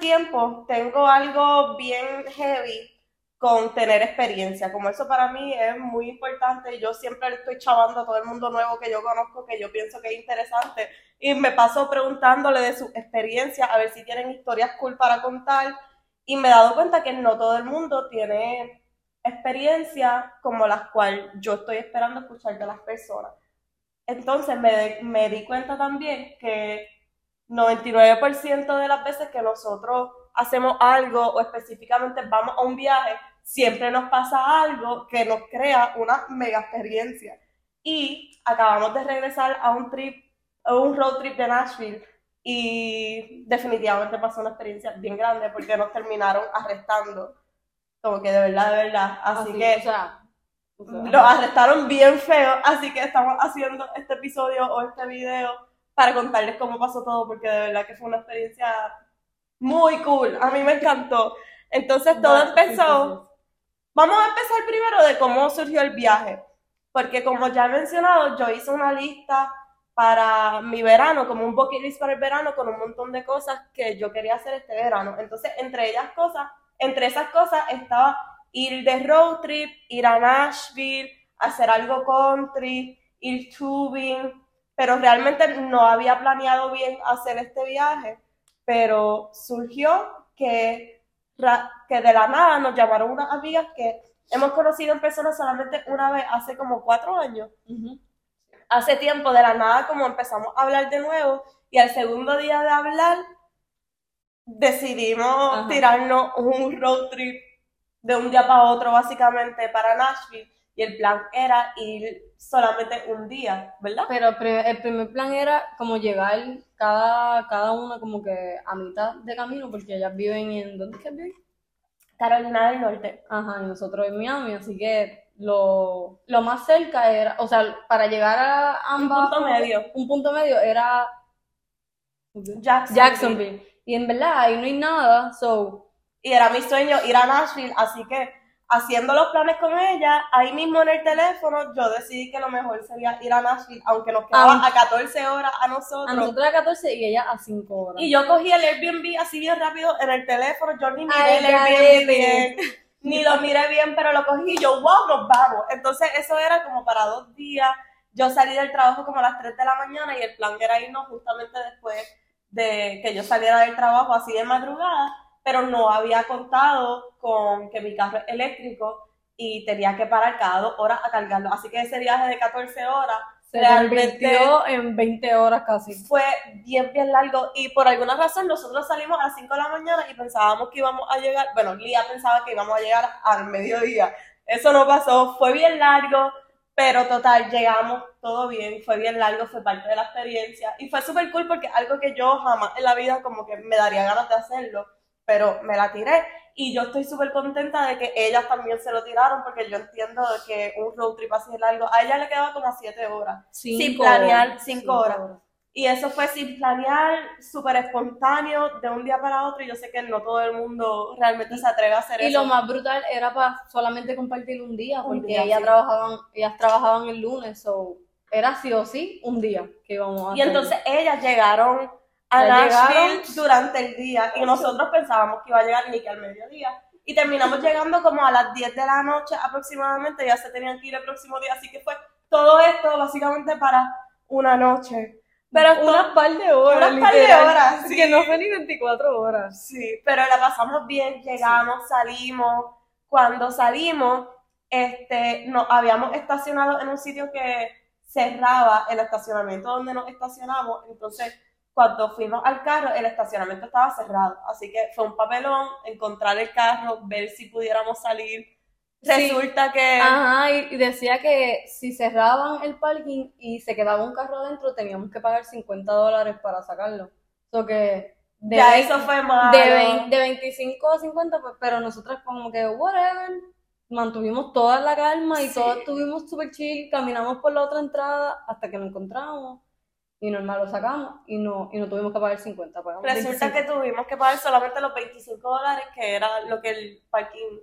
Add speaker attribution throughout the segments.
Speaker 1: tiempo tengo algo bien heavy con tener experiencia. Como eso para mí es muy importante. Yo siempre estoy chavando a todo el mundo nuevo que yo conozco, que yo pienso que es interesante. Y me paso preguntándole de su experiencia, a ver si tienen historias cool para contar. Y me he dado cuenta que no todo el mundo tiene experiencia como las cuales yo estoy esperando escuchar de las personas. Entonces me, me di cuenta también que 99% de las veces que nosotros hacemos algo o específicamente vamos a un viaje, siempre nos pasa algo que nos crea una mega experiencia. Y acabamos de regresar a un trip, a un road trip de Nashville y definitivamente pasó una experiencia bien grande porque nos terminaron arrestando. Como que de verdad, de verdad. Así, que
Speaker 2: o sea,
Speaker 1: los arrestaron bien feo, así que estamos haciendo este episodio o este video para contarles cómo pasó todo porque de verdad que fue una experiencia muy cool. A mí me encantó. Entonces todo empezó Vamos a empezar primero de cómo surgió el viaje, porque como ya he mencionado, yo hice una lista para mi verano, como un bucket list para el verano, con un montón de cosas que yo quería hacer este verano. Entonces, entre ellas cosas, entre esas cosas estaba ir de road trip, ir a Nashville, hacer algo country, ir tubing, pero realmente no había planeado bien hacer este viaje, pero surgió que que de la nada nos llamaron unas amigas que hemos conocido en persona solamente una vez hace como cuatro años. Hace tiempo, de la nada, como empezamos a hablar de nuevo, y al segundo día de hablar, decidimos
Speaker 2: Ajá.
Speaker 1: tirarnos un road trip de un día para otro, básicamente, para Nashville. Y el plan era ir solamente un día, ¿verdad?
Speaker 2: Pero el primer, plan era como llegar cada, cada una como que a mitad de camino, porque ellas viven en... ¿Dónde es que viven?
Speaker 1: Carolina del Norte.
Speaker 2: Ajá, y nosotros en Miami, así que lo, lo más cerca era, o sea, para llegar a ambas...
Speaker 1: punto medio.
Speaker 2: Un punto medio era
Speaker 1: Jacksonville.
Speaker 2: Jacksonville. Y en verdad ahí no hay nada, so...
Speaker 1: Y era mi sueño ir a Nashville, así que haciendo los planes con ella, ahí mismo en el teléfono, yo decidí que lo mejor sería ir a Nashville, aunque nos quedaba
Speaker 2: Ah.
Speaker 1: a 14 horas a nosotros.
Speaker 2: A nosotros a 14 y ella a 5 horas.
Speaker 1: Y yo cogí el Airbnb así bien rápido en el teléfono, yo ni miré
Speaker 2: Ay,
Speaker 1: el Airbnb bien, ni lo miré bien, pero lo cogí y yo, wow, nos vamos. Entonces eso era como para dos días, yo salí del trabajo como a las 3 de la mañana y el plan era irnos justamente después de que yo saliera del trabajo así de madrugada, pero no había contado con que mi carro es eléctrico y tenía que parar cada dos horas a cargarlo. Así que ese viaje de 14 horas
Speaker 2: Se
Speaker 1: realmente
Speaker 2: en 20 horas casi.
Speaker 1: fue bien, bien largo y por alguna razón nosotros salimos a las 5 de la mañana y pensábamos que íbamos a llegar, bueno, Lía pensaba que íbamos a llegar al mediodía. Eso no pasó, fue bien largo, pero total, llegamos todo bien, fue bien largo, fue parte de la experiencia y fue súper cool porque algo que yo jamás en la vida como que me daría ganas de hacerlo, pero me la tiré y yo estoy súper contenta de que ellas también se lo tiraron porque yo entiendo que un road trip así de largo, a ella le quedaba como 7 horas. Sin planear, cinco horas. Y eso fue sin planear, súper espontáneo, de un día para otro. Y yo sé que no todo el mundo realmente se atreve a hacer
Speaker 2: Y
Speaker 1: eso.
Speaker 2: lo más brutal era para solamente compartir un día,
Speaker 1: Un
Speaker 2: porque
Speaker 1: día,
Speaker 2: ellas,
Speaker 1: sí.
Speaker 2: trabajaban, ellas trabajaban el lunes, so era sí o sí un día que íbamos a
Speaker 1: Y
Speaker 2: hacer.
Speaker 1: entonces ellas llegaron a
Speaker 2: Ya
Speaker 1: Nashville
Speaker 2: llegaron.
Speaker 1: durante el día. Y nosotros pensábamos que iba a llegar ni que al mediodía. Y terminamos llegando como a las 10 de la noche aproximadamente. Ya se tenían que ir el próximo día. Así que fue todo esto básicamente para una noche. Pero
Speaker 2: unas par de horas,
Speaker 1: unas par de horas, sí.
Speaker 2: que no fue ni 24 horas.
Speaker 1: Sí, pero la pasamos bien, llegamos, salimos. Cuando salimos, este, nos habíamos estacionado en un sitio que cerraba el estacionamiento donde nos estacionamos. Entonces, cuando fuimos al carro, el estacionamiento estaba cerrado. Así que fue un papelón encontrar el carro, ver si pudiéramos salir.
Speaker 2: Sí.
Speaker 1: Resulta que
Speaker 2: Ajá, y decía que si cerraban el parking y se quedaba un carro adentro, teníamos que pagar 50 dólares para sacarlo. So que de,
Speaker 1: ya eso fue malo.
Speaker 2: de, de 25 a 50, pues, pero nosotras como que, whatever, mantuvimos toda la calma y
Speaker 1: Sí.
Speaker 2: todos estuvimos súper chill, caminamos por la otra entrada hasta que lo encontramos y normal lo sacamos y no, y no tuvimos que pagar 50, pagamos
Speaker 1: Resulta
Speaker 2: 25.
Speaker 1: que tuvimos que pagar solamente los 25 dólares, que era lo que el parking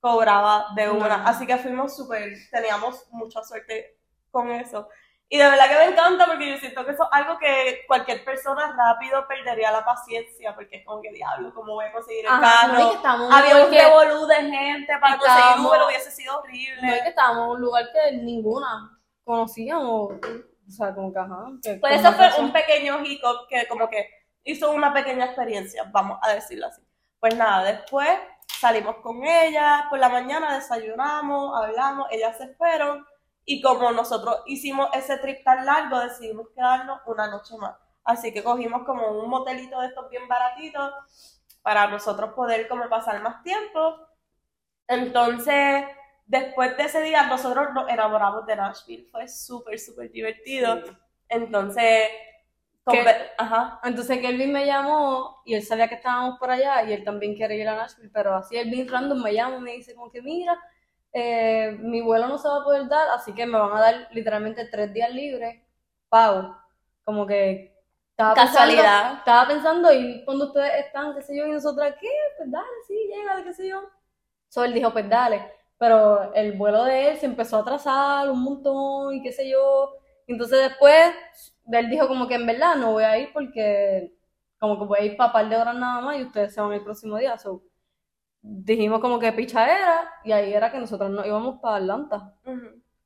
Speaker 1: cobraba de una. Así que fuimos súper, teníamos mucha suerte con eso. Y de verdad que me encanta porque yo siento que eso es algo que cualquier persona rápido perdería la paciencia porque es como que diablo, ¿cómo voy a conseguir el
Speaker 2: Ajá, no,
Speaker 1: carro?
Speaker 2: que
Speaker 1: Había un revolú de gente para conseguir Uber, hubiese sido
Speaker 2: No es
Speaker 1: horrible.
Speaker 2: que estábamos en un lugar que ninguna conocíamos. O sea, como que ajá. que
Speaker 1: Pues eso fue
Speaker 2: razón.
Speaker 1: un pequeño hiccup que como que hizo una pequeña experiencia, vamos a decirlo así. Pues nada, después salimos con ella, por la mañana desayunamos, hablamos, ellas se fueron y como nosotros hicimos ese trip tan largo, decidimos quedarnos una noche más. Así que cogimos como un motelito de estos bien baratitos para nosotros poder como pasar más tiempo. Entonces, después de ese día, nosotros nos enamoramos de Nashville. Fue súper, súper divertido. Entonces, ajá.
Speaker 2: Entonces Kelvin me llamó y él sabía que estábamos por allá y él también quiere ir a Nashville, pero así él bien random me llama y me dice como que mira, eh, mi vuelo no se va a poder dar, así que me van a dar literalmente tres días libres, pago. Como que estaba
Speaker 1: Casualidad.
Speaker 2: pensando, estaba pensando y cuando ustedes están, qué sé yo, y nosotras, ¿qué? Pues dale, sí, llega, qué sé yo. So él dijo, pues dale, pero el vuelo de él se empezó a atrasar un montón y qué sé yo. Entonces después él dijo como que en verdad no voy a ir porque como que voy a ir para par de horas nada más y ustedes se van el próximo día. So, dijimos como que pichadera y ahí era que nosotros nos íbamos para Atlanta.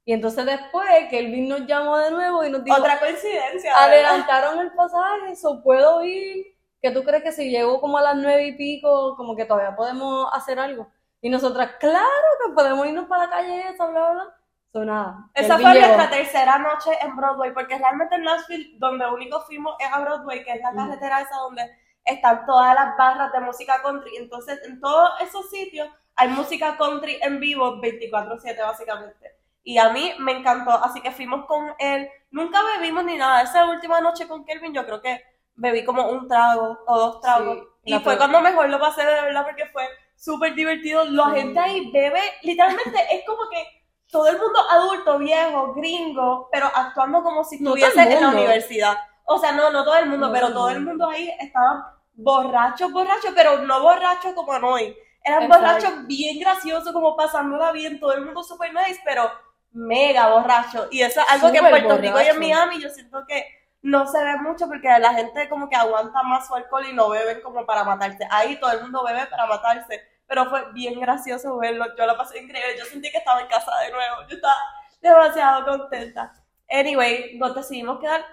Speaker 2: Y entonces después Kelvin nos llamó de nuevo y nos dijo,
Speaker 1: Otra coincidencia. ¿verdad?
Speaker 2: adelantaron el pasaje, so puedo ir. ¿Qué tú crees que si llego como a las nueve y pico, como que todavía podemos hacer algo? Y nosotras, claro que podemos irnos para la calle esa, bla, bla, bla. So, nada.
Speaker 1: Esa fue
Speaker 2: llegó.
Speaker 1: nuestra tercera noche en Broadway, porque realmente en Nashville, donde único fuimos es a Broadway, que es la
Speaker 2: Mm.
Speaker 1: carretera esa donde están todas las barras de música country. Entonces, en todos esos sitios hay música country en vivo 24/7 básicamente. Y a mí me encantó, así que fuimos con él. Nunca bebimos ni nada. Esa última noche con Kelvin yo creo que bebí como un trago o dos tragos.
Speaker 2: Sí,
Speaker 1: y fue cuando mejor lo pasé de verdad porque fue súper divertido. La
Speaker 2: Sí.
Speaker 1: gente ahí bebe, literalmente es como que todo el mundo adulto, viejo, gringo, pero actuando como si
Speaker 2: No
Speaker 1: estuviese en la universidad. O sea, no, no todo el mundo,
Speaker 2: No
Speaker 1: pero
Speaker 2: todo el mundo.
Speaker 1: ahí estaba borracho, borracho, pero no borracho como hoy. Eran
Speaker 2: Exacto.
Speaker 1: borrachos bien graciosos, como pasándola bien, todo el mundo super nice, pero mega borracho. Y eso es algo que en
Speaker 2: Súper
Speaker 1: Puerto Rico y en. Miami yo siento que no se ve mucho porque la gente como que aguanta más su alcohol y no beben como para matarse. Ahí todo el mundo bebe para matarse. Pero fue bien gracioso verlo. Yo lo pasé increíble. Yo sentí que estaba en casa de nuevo. Yo estaba demasiado contenta. Anyway, nos decidimos quedar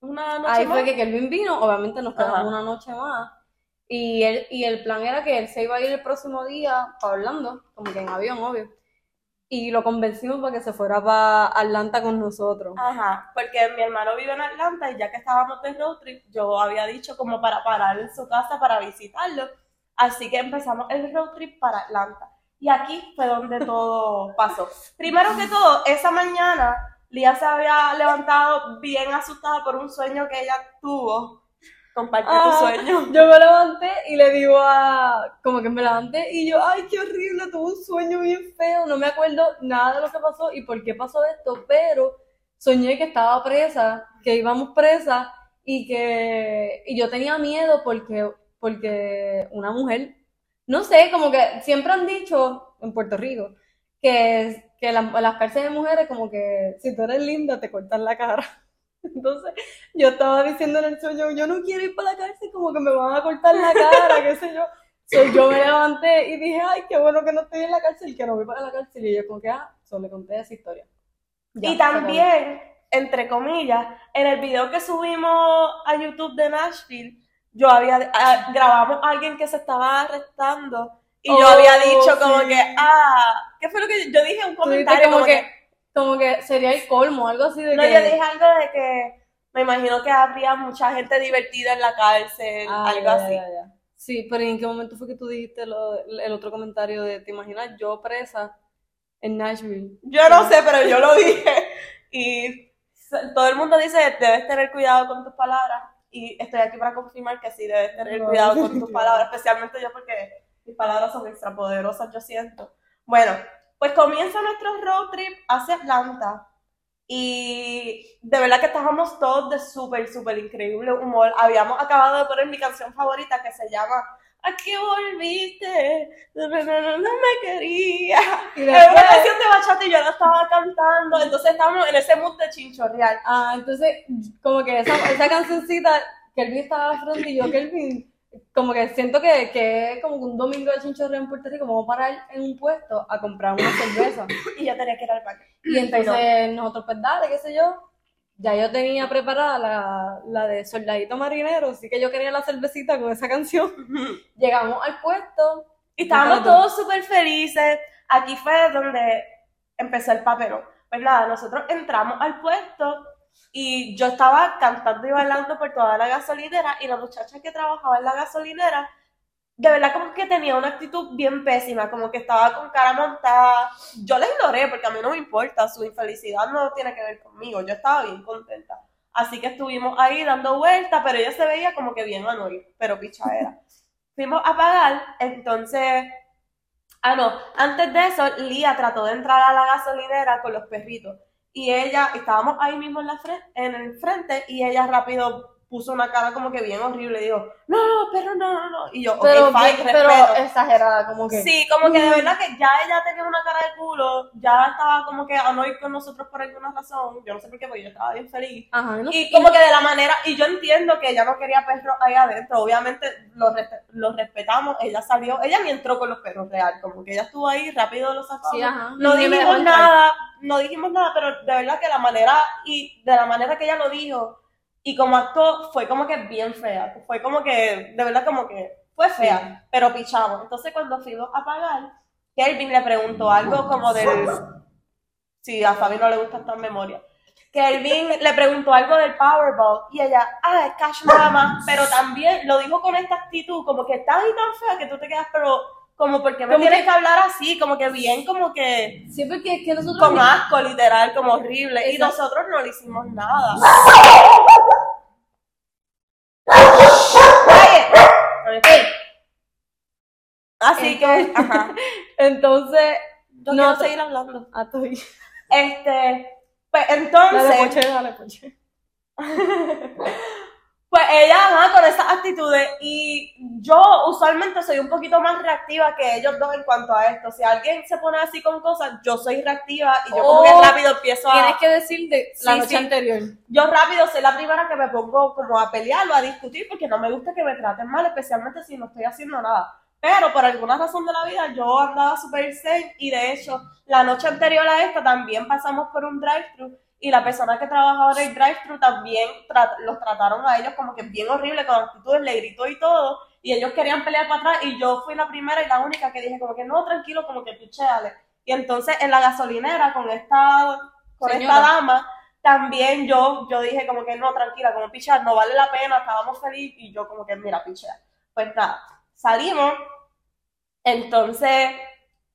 Speaker 1: una noche
Speaker 2: Ahí
Speaker 1: más.
Speaker 2: fue que Kelvin vino, obviamente nos quedamos
Speaker 1: Ajá.
Speaker 2: una noche más. Y, él, y el plan era que él se iba a ir el próximo día para Orlando, como que en avión, obvio. Y lo convencimos para que se fuera para Atlanta con nosotros.
Speaker 1: Ajá, porque mi hermano vive en Atlanta y ya que estábamos de road trip, yo había dicho como para parar en su casa para visitarlo. Así que empezamos el road trip para Atlanta. Y aquí fue donde todo pasó. Primero que todo, esa mañana Lía se había levantado bien asustada por un sueño que ella tuvo. Comparte tu
Speaker 2: Ah,
Speaker 1: sueño.
Speaker 2: Yo me levanté y le digo a... Como que me levanté y yo, ay, qué horrible, tuve un sueño bien feo, no me acuerdo nada de lo que pasó y por qué pasó esto, pero soñé que estaba presa, que íbamos presa y que... Y yo tenía miedo porque, porque una mujer, no sé, como que siempre han dicho en Puerto Rico que, que la- las cárceles de mujeres como que si tú eres linda te cortan la cara. Entonces, yo estaba diciendo en el sueño, yo no quiero ir para la cárcel, como que me van a cortar la cara, qué sé yo. So, yo me levanté y dije, ay, qué bueno que no estoy en la cárcel, que no voy para la cárcel. Y yo como que, ah, solo le conté esa historia. Ya,
Speaker 1: y también, entre comillas, en el video que subimos a YouTube de Nashville, yo había ah, grabamos a alguien que se estaba arrestando y yo
Speaker 2: Oh,
Speaker 1: había dicho como
Speaker 2: sí.
Speaker 1: que, ah, ¿qué fue lo que yo dije? Un comentario
Speaker 2: como que, como que sería el colmo, algo así de
Speaker 1: no,
Speaker 2: que...
Speaker 1: yo dije algo de que me imagino que habría mucha gente divertida en la cárcel,
Speaker 2: Ah,
Speaker 1: algo
Speaker 2: ya,
Speaker 1: así.
Speaker 2: ya, ya. Sí, pero ¿en qué momento fue que tú dijiste lo- el otro comentario de, ¿te imaginas yo presa en Nashville?
Speaker 1: Yo no sé, pero yo lo dije. Y todo el mundo dice, debes tener cuidado con tus palabras. Y estoy aquí para confirmar que sí, debes tener
Speaker 2: No,
Speaker 1: cuidado con tus palabras, especialmente yo porque mis palabras son extrapoderosas, yo siento. Bueno, pues comienza nuestro road trip hacia Atlanta. Y de verdad que estábamos todos de súper, súper increíble humor. Habíamos acabado de poner mi canción favorita que se llama aquí volviste, no, no, no, no me quería. Era una canción de bachata y yo la estaba cantando, entonces estábamos en ese mood de chinchorreal.
Speaker 2: ah, entonces, como que esa, esa cancioncita, Kelvin estaba frente y yo, Kelvin, como que siento que, que es como un domingo de chinchorreo en Puerto Rico, vamos a parar en un puesto a comprar una cerveza.
Speaker 1: Y yo tenía que ir al baño.
Speaker 2: Y entonces nosotros, pues dale, qué sé yo. Ya yo tenía preparada la, la de Soldadito Marinero, así que yo quería la cervecita con esa canción. Llegamos al puesto.
Speaker 1: Y estábamos todos súper felices. Aquí fue donde empezó el papelón. Pues nada, nosotros entramos al puesto y yo estaba cantando y bailando por toda la gasolinera y la muchacha que trabajaba en la gasolinera, de verdad como que tenía una actitud bien pésima, como que estaba con cara montada. Yo la ignoré porque a mí no me importa, su infelicidad no tiene que ver conmigo, yo estaba bien contenta. Así que estuvimos ahí dando vueltas, pero ella se veía como que bien annoyed, pero pichadera. Fuimos a pagar, entonces Ah, no, antes de eso, Lía trató de entrar a la gasolinera con los perritos. Y ella, estábamos ahí mismo en, la en el frente, y ella rápido puso una cara como que bien horrible. Y dijo, no, no, perro, no, no, no. Y yo,
Speaker 2: Pero,
Speaker 1: fine,
Speaker 2: pero
Speaker 1: respeto.
Speaker 2: exagerada, como que.
Speaker 1: Sí, como que de verdad que ya ella tenía una cara de culo, ya estaba como que annoyed con nosotros por alguna razón. Yo no sé por qué, porque yo estaba bien feliz.
Speaker 2: Ajá, no-
Speaker 1: Y como que de la manera, y yo entiendo que ella no quería perros ahí adentro, obviamente los, respe- los respetamos, ella salió, ella ni entró con los perros real, como que ella estuvo ahí, rápido los.
Speaker 2: Sí, ajá.
Speaker 1: No dijimos nada, no dijimos nada, pero de verdad que la manera, y de la manera que ella lo dijo, y como actuó, fue como que bien fea, fue como que, de verdad como que, fue fea, pero pichamos. Entonces cuando fuimos a pagar, Kelvin le preguntó algo como del, si a Fabi no le gusta esta memoria, Kelvin le preguntó algo del Powerball y ella, ah, es cash nada más, pero también lo dijo con esta actitud, como que tan y tan fea que tú te quedas, pero como porque me
Speaker 2: Como
Speaker 1: tienes
Speaker 2: que-
Speaker 1: que hablar así, como que bien, como que
Speaker 2: Sí, porque es que nosotros.
Speaker 1: con asco, literal, como horrible, y nosotros no le hicimos nada. Así que, ajá,
Speaker 2: Entonces.
Speaker 1: yo
Speaker 2: No,
Speaker 1: seguir hablando.
Speaker 2: Ah, estoy.
Speaker 1: Este, pues
Speaker 2: Dale,
Speaker 1: entonces,
Speaker 2: poche, dale, poche.
Speaker 1: Pues ella, ajá, con esas actitudes. Y yo usualmente soy un poquito más reactiva que ellos dos en cuanto a esto. Si alguien se pone así con cosas, yo soy reactiva y yo como
Speaker 2: Oh,
Speaker 1: que rápido empiezo a...
Speaker 2: Tienes que decir de la
Speaker 1: Sí,
Speaker 2: noche
Speaker 1: sí.
Speaker 2: anterior.
Speaker 1: Yo rápido soy la primera que me pongo como a pelear o a discutir porque no me gusta que me traten mal, especialmente si no estoy haciendo nada. Pero por alguna razón de la vida yo andaba súper zen y de hecho la noche anterior a esta también pasamos por un drive-thru y la persona que trabajaba en el drive-thru también tra- los trataron a ellos como que bien horrible, con actitudes, le gritó y todo y ellos querían pelear para atrás y yo fui la primera y la única que dije como que no, tranquilo, como que pichéale. Y entonces en la gasolinera con esta, con
Speaker 2: Señora.
Speaker 1: esta dama también yo, yo dije como que no, tranquila, como pichar, no vale la pena, estábamos felices y yo como que mira, pichea. Pues nada, salimos, entonces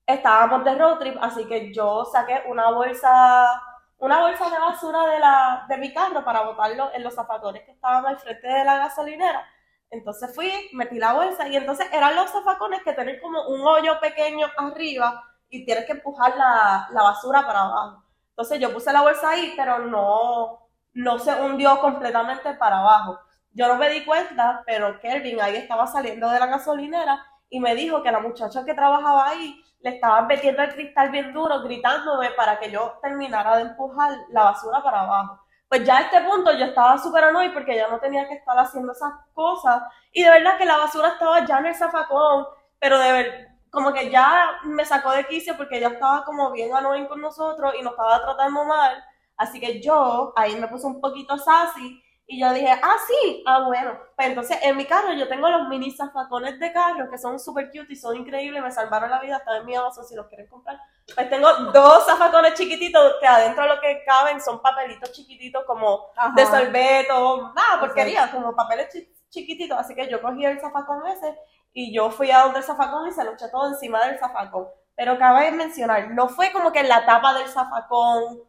Speaker 1: estábamos de road trip, así que yo saqué una bolsa, una bolsa de basura de, la, de mi carro para botarlo en los zafacones que estaban al frente de la gasolinera. Entonces fui, metí la bolsa y entonces eran los zafacones que tienen como un hoyo pequeño arriba y tienes que empujar la, la basura para abajo. Entonces yo puse la bolsa ahí, pero no, no se hundió completamente para abajo. Yo no me di cuenta, pero Kelvin ahí estaba saliendo de la gasolinera y me dijo que la muchacha que trabajaba ahí le estaba metiendo el cristal bien duro, gritándome para que yo terminara de empujar la basura para abajo. Pues ya a este punto yo estaba súper annoyed porque ya no tenía que estar haciendo esas cosas. Y de verdad que la basura estaba ya en el zafacón, pero de ver, como que ya me sacó de quicio porque ya estaba como bien annoying con nosotros y nos estaba tratando mal. Así que yo ahí me puse un poquito sassy y yo dije, ah, sí, ah, bueno. Pues entonces en mi carro yo tengo los mini zafacones de carro que son súper cute y son increíbles, me salvaron la vida, están en mi Amazon si los quieren comprar. Pues tengo dos zafacones chiquititos que adentro lo que caben son papelitos chiquititos como
Speaker 2: Ajá.
Speaker 1: de sorbeto, nada, porquería, como papeles chi- chiquititos. Así que yo cogí el zafacón ese y yo fui a donde el zafacón y se lo eché todo encima del zafacón. Pero cabe mencionar, no fue como que en la tapa del zafacón,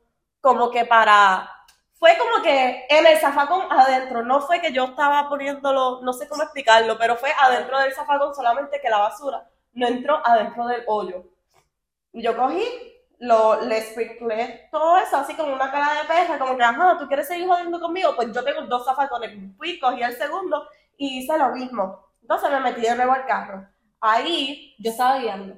Speaker 1: como que para... Fue como que en el zafacón adentro, no fue que yo estaba poniéndolo, no sé cómo explicarlo, pero fue adentro del zafacón solamente que la basura no entró adentro del hoyo. Yo cogí, lo, le sprinklé todo eso así como una cara de perra, como que, ajá, ¿tú quieres seguir jodiendo conmigo? Pues yo tengo dos zafacones. Fui, cogí el segundo y hice lo mismo. Entonces me metí de nuevo al carro. Ahí,
Speaker 2: Yo estaba guiando.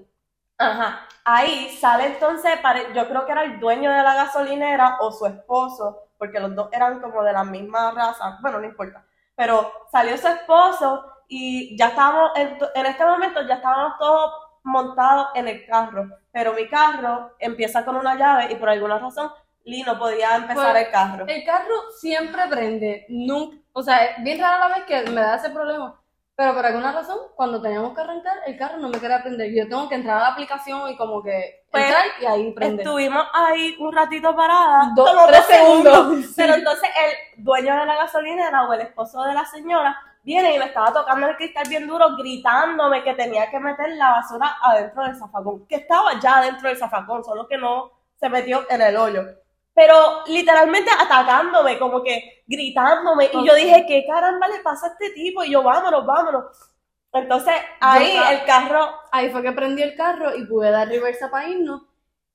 Speaker 1: ajá, ahí sale entonces, yo creo que era el dueño de la gasolinera o su esposo, porque los dos eran como de la misma raza, bueno, no importa. Pero salió su esposo y ya estábamos, en, en este momento ya estábamos todos montados en el carro, pero mi carro empieza con una llave y por alguna razón Lee no podía empezar
Speaker 2: Pues,
Speaker 1: el carro.
Speaker 2: El carro siempre prende, nunca, o sea, es bien rara la vez que me da ese problema, pero por alguna razón, cuando teníamos que arrancar, el carro no me quería prender. Yo tengo que entrar a la aplicación y como que
Speaker 1: Pues,
Speaker 2: entrar y ahí prende.
Speaker 1: Estuvimos ahí un ratito parada,
Speaker 2: Dos, tres
Speaker 1: dos segundos.
Speaker 2: Sí.
Speaker 1: Pero entonces el dueño de la gasolinera o el esposo de la señora viene y me estaba tocando el cristal bien duro, gritándome que tenía que meter la basura adentro del zafacón, que estaba ya dentro del zafacón, solo que no se metió en el hoyo. Pero literalmente atacándome, como que gritándome. Y yo dije, ¿qué caramba le pasa a este tipo? Y yo, vámonos, vámonos. Entonces ahí el carro
Speaker 2: Ahí fue que prendí el carro y pude dar reversa para irnos.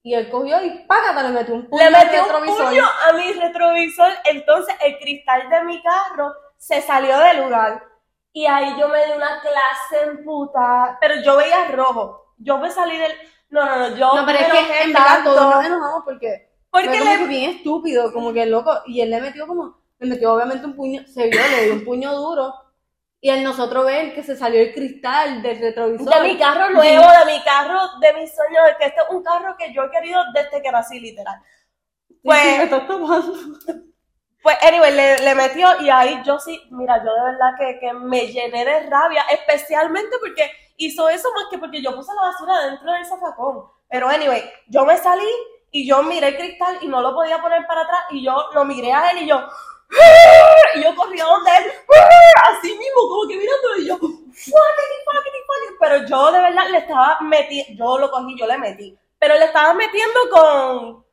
Speaker 2: Y él cogió y págata, le metió un puño
Speaker 1: le
Speaker 2: al
Speaker 1: metí un
Speaker 2: retrovisor.
Speaker 1: puño a mi retrovisor, entonces el cristal de mi carro se salió del lugar. Y ahí yo me di una clase en puta, pero yo veía rojo. Yo me salí del... No, no, no, yo
Speaker 2: No, pero
Speaker 1: me
Speaker 2: es que en verdad todos nos enojamos porque
Speaker 1: porque
Speaker 2: fue como
Speaker 1: le-
Speaker 2: que bien estúpido, como que loco. Y él le metió como, le metió obviamente un puño, se vio, le dio un puño duro. Y al nosotros ver que se salió el cristal del retrovisor.
Speaker 1: de mi carro nuevo, de mi carro, de mis sueños, que este es un carro que yo he querido desde que nací, literal.
Speaker 2: Pues,
Speaker 1: Pues-
Speaker 2: me estás tomando.
Speaker 1: Pues, anyway, le, le metió y ahí yo sí, mira, yo de verdad que, que me llené de rabia, especialmente porque hizo eso más que porque yo puse la basura dentro del zafacón. Pero, anyway, yo me salí y yo miré el cristal y no lo podía poner para atrás y yo lo miré a él y yo, y yo corrí a donde él, así mismo, como que mirándolo y yo. Pero yo de verdad le estaba metiendo, yo lo cogí, yo le metí, pero le estaba metiendo con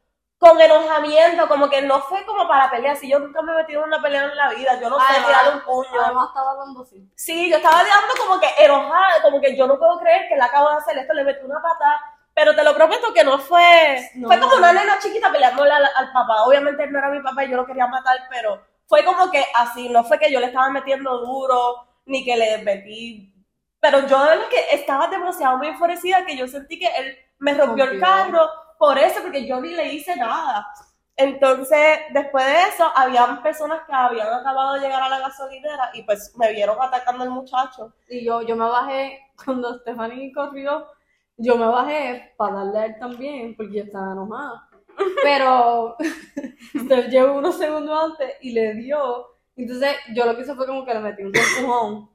Speaker 1: con enojamiento, como que no fue como para pelear. Si yo nunca me he metido en una pelea en la vida, yo no sé tirar un puño.
Speaker 2: Además estaba dando así.
Speaker 1: Sí, yo estaba dando como que enojada, como que yo no puedo creer que le acabo de hacer esto, le metí una patada. Pero te lo prometo que no fue.
Speaker 2: No.
Speaker 1: Fue como una nena chiquita peleándole al, al papá. Obviamente él no era mi papá y yo lo quería matar, pero fue como que así. No fue que yo le estaba metiendo duro, ni que le metí. Pero yo de verdad que estaba demasiado muy enfurecida que yo sentí que él me rompió el carro por eso, porque yo ni le hice nada. Entonces, después de eso, habían personas que habían acabado de llegar a la gasolinera y pues me vieron atacando al muchacho.
Speaker 2: Y yo, yo me bajé, cuando Stephanie corrió, yo me bajé para darle a él también, porque yo estaba enojada. Pero Steph llegó unos segundos antes y le dio. Entonces yo lo que hice fue como que le metí un empujón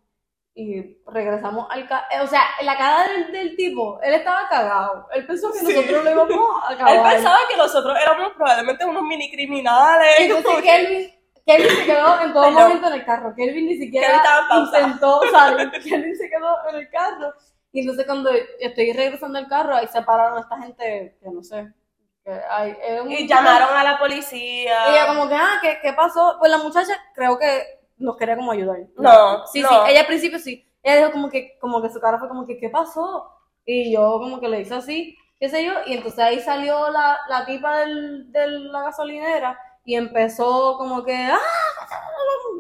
Speaker 2: y regresamos al carro. O sea, la cara del, del tipo, él estaba cagado. Él pensó que
Speaker 1: Sí.
Speaker 2: nosotros lo íbamos a acabar.
Speaker 1: Él pensaba que nosotros éramos probablemente unos mini criminales.
Speaker 2: Entonces Kelvin, Kelvin se quedó en todo momento en el carro. Kelvin ni siquiera
Speaker 1: Kelvin
Speaker 2: intentó salir. Kelvin se quedó en el carro. Y entonces cuando estoy regresando al carro, ahí se pararon esta gente que no sé. Que hay, es un-
Speaker 1: Y llamaron a la policía.
Speaker 2: Y ella como que, ah, ¿qué, ¿qué pasó? Pues la muchacha creo que nos quería como ayudar.
Speaker 1: No,
Speaker 2: Sí,
Speaker 1: no.
Speaker 2: sí, ella al principio sí. Ella dijo como que, como que su cara fue como que, ¿qué pasó? Y yo como que le hice así, qué sé yo, y entonces ahí salió la, la tipa del, de la gasolinera y empezó como que, ah,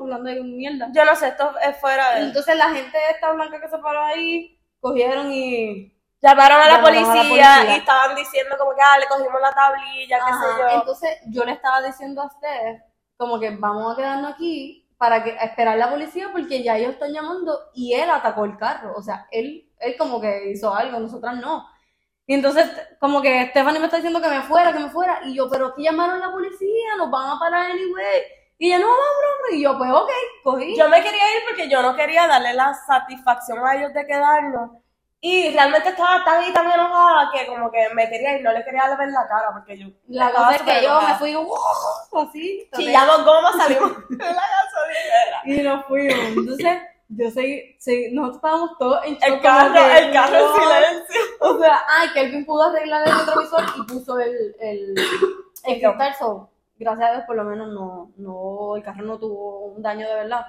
Speaker 2: hablando de mierda.
Speaker 1: Yo no sé, esto es fuera de...
Speaker 2: entonces la gente esta blanca que se paró ahí, cogieron y...
Speaker 1: Llamaron a la,
Speaker 2: Llamaron a la
Speaker 1: policía, y estaban diciendo como que, ah, le cogimos la tablilla, qué
Speaker 2: Ajá,
Speaker 1: sé yo.
Speaker 2: Entonces yo le estaba diciendo a Steph, como que vamos a quedarnos aquí para que, a esperar la policía porque ya ellos están llamando y él atacó el carro. O sea, él, él como que hizo algo, nosotras no. Y entonces, como que Stephanie me está diciendo que me fuera, que me fuera. Y yo, pero aquí llamaron a la policía, nos van a parar anyway. Y ella, no, vamos, vamos. Y yo, pues, ok, cogí.
Speaker 1: Yo me quería ir porque yo no quería darle la satisfacción a ellos de quedarnos. Y realmente estaba tan y tan enojada que como que me quería ir, no le quería ver la cara porque yo
Speaker 2: la cosa es que yo me fui ¡uh! así.
Speaker 1: Chillamos goma, salimos de la gasolinera.
Speaker 2: Y nos fuimos. Entonces, yo seguí, seguí- nosotros estábamos todos en
Speaker 1: El carro,
Speaker 2: que,
Speaker 1: el carro en
Speaker 2: no.
Speaker 1: silencio.
Speaker 2: O sea, ay, Kelvin pudo arreglar el retrovisor y puso el, el, el cristal, so, gracias a Dios por lo menos no, no, el carro no tuvo un daño de verdad.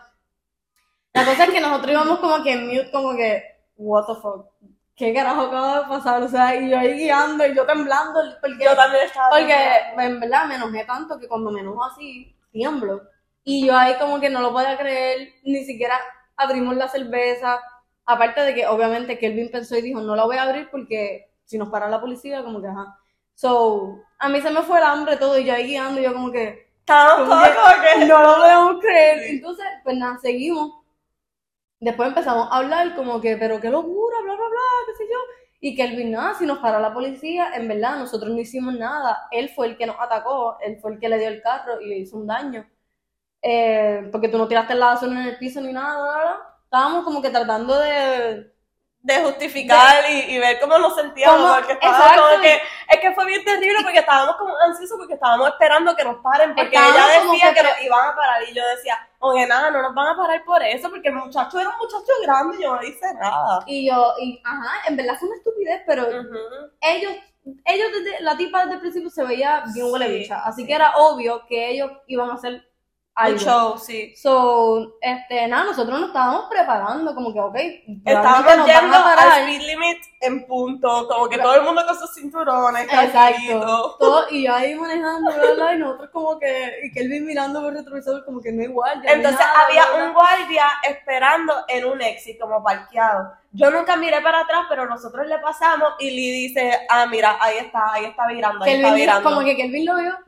Speaker 2: La cosa es que nosotros íbamos como que en mute, como que, what the fuck, ¿qué carajo acaba de pasar? O sea, y yo ahí guiando y yo temblando, porque,
Speaker 1: Yo también estaba.
Speaker 2: porque en verdad me enojé tanto que cuando me enojo así, tiemblo. Y yo ahí como que no lo podía creer, ni siquiera abrimos la cerveza, Aparte de que obviamente Kelvin pensó y dijo, no la voy a abrir porque si nos para la policía, como que ajá. So, a mí se me fue el hambre todo y yo ahí guiando y yo como que Como que-
Speaker 1: que...
Speaker 2: no lo podemos creer. Entonces, pues nada, seguimos. Después empezamos a hablar como que, pero qué locura, bla, bla, bla, qué sé yo. Y Kelvin, nada, si nos para la policía, en verdad, nosotros no hicimos nada. Él fue el que nos atacó, él fue el que le dio el carro y le hizo un daño. Eh, porque tú no tiraste la gasolina en el piso ni nada, bla, bla. Estábamos como que tratando de...
Speaker 1: de justificar y, y ver cómo nos sentíamos, porque estábamos como que, es que fue bien terrible porque estábamos como ansiosos porque estábamos esperando que nos paren, porque
Speaker 2: Estábamos
Speaker 1: ella decía
Speaker 2: que-
Speaker 1: que nos iban a parar y yo decía, oye, nada, no nos van a parar por eso, porque el muchacho era un muchacho grande y yo no hice nada.
Speaker 2: Y yo, y ajá, en verdad fue una estupidez, pero
Speaker 1: Ujú.
Speaker 2: ellos, ellos desde, la tipa desde el principio se veía bien huele
Speaker 1: Sí,
Speaker 2: bicha, así que era obvio que ellos iban a hacer
Speaker 1: Un
Speaker 2: algo.
Speaker 1: show, sí.
Speaker 2: So, este, nada, nosotros nos estábamos preparando, como que, ok,
Speaker 1: Estábamos yendo al speed limit en punto, como que todo el mundo con sus cinturones,
Speaker 2: Exacto. Todo, y yo ahí manejando, bla, bla, y nosotros como que, y Kelvin mirando por el retrovisor, como que no hay guardia.
Speaker 1: Entonces
Speaker 2: nada,
Speaker 1: había
Speaker 2: bla,
Speaker 1: un guardia esperando en un exit, como parqueado. Yo nunca miré para atrás, pero nosotros le pasamos y Lee dice, ah, mira, ahí está, ahí está virando, ahí está
Speaker 2: Kelvin,
Speaker 1: virando.
Speaker 2: como que Kelvin lo vio,